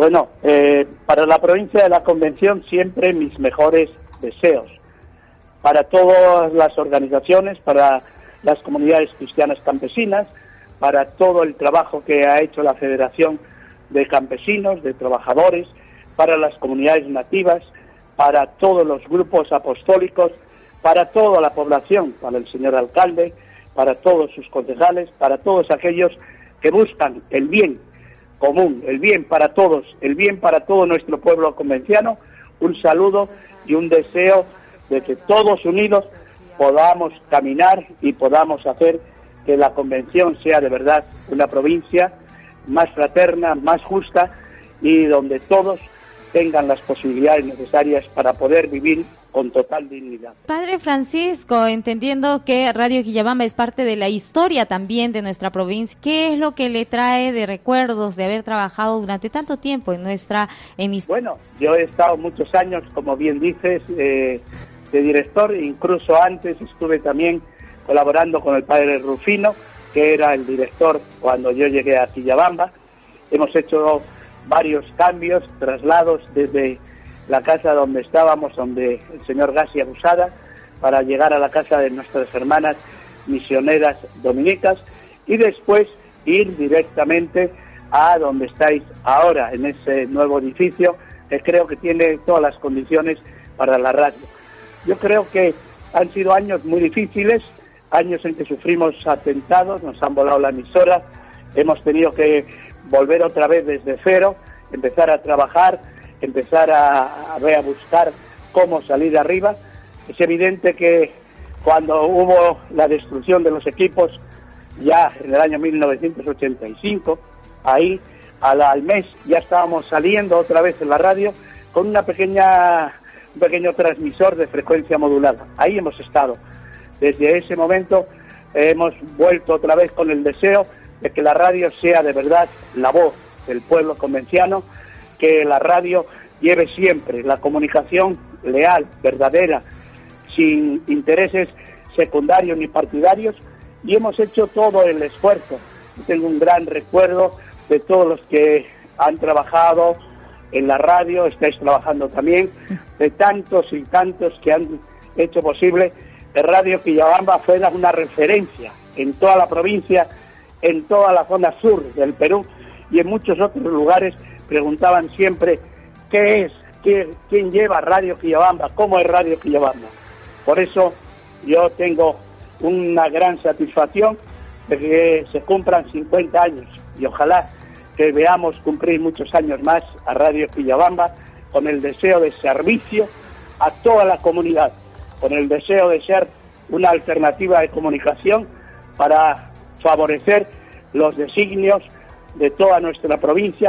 Bueno, eh, para la provincia de la Convención siempre mis mejores deseos. Para todas las organizaciones, para las comunidades cristianas campesinas, para todo el trabajo que ha hecho la Federación de Campesinos, de Trabajadores, para las comunidades nativas, para todos los grupos apostólicos, para toda la población, para el señor alcalde, para todos sus concejales, para todos aquellos que buscan el bien común, el bien para todos, el bien para todo nuestro pueblo convenciano, un saludo y un deseo de que todos unidos podamos caminar y podamos hacer que la convención sea de verdad una provincia más fraterna, más justa y donde todos tengan las posibilidades necesarias para poder vivir con total dignidad. Padre Francisco, entendiendo que Radio Quillabamba es parte de la historia también de nuestra provincia, ¿qué es lo que le trae de recuerdos de haber trabajado durante tanto tiempo en nuestra emisión? Bueno, yo he estado muchos años, como bien dices, eh, de director, incluso antes estuve también colaborando con el padre Rufino, que era el director cuando yo llegué a Quillabamba. Hemos hecho varios cambios, traslados desde la casa donde estábamos, donde el señor Gassi Abusada, para llegar a la casa de nuestras hermanas misioneras dominicas y después ir directamente a donde estáis ahora, en ese nuevo edificio, que creo que tiene todas las condiciones para la radio. Yo creo que han sido años muy difíciles, años en que sufrimos atentados, nos han volado la emisora, hemos tenido que volver otra vez desde cero, empezar a trabajar, empezar a, a, buscar cómo salir de arriba. Es evidente que cuando hubo la destrucción de los equipos, ya en el año 1985, ahí al, mes ya estábamos saliendo otra vez en la radio con una pequeña, un pequeño transmisor de frecuencia modulada. Ahí hemos estado. Desde ese momento hemos vuelto otra vez con el deseo de que la radio sea de verdad la voz del pueblo convenciano, que la radio lleve siempre la comunicación leal, verdadera, sin intereses secundarios ni partidarios, y hemos hecho todo el esfuerzo. Tengo un gran recuerdo de todos los que han trabajado en la radio, estáis trabajando también, de tantos y tantos que han hecho posible que Radio Quillabamba fuera una referencia en toda la provincia, en toda la zona sur del Perú y en muchos otros lugares preguntaban siempre qué es, quién lleva Radio Quillabamba, cómo es Radio Quillabamba. Por eso yo tengo una gran satisfacción de que se cumplan 50 años y ojalá que veamos cumplir muchos años más a Radio Quillabamba con el deseo de servicio a toda la comunidad, con el deseo de ser una alternativa de comunicación para favorecer los designios de toda nuestra provincia,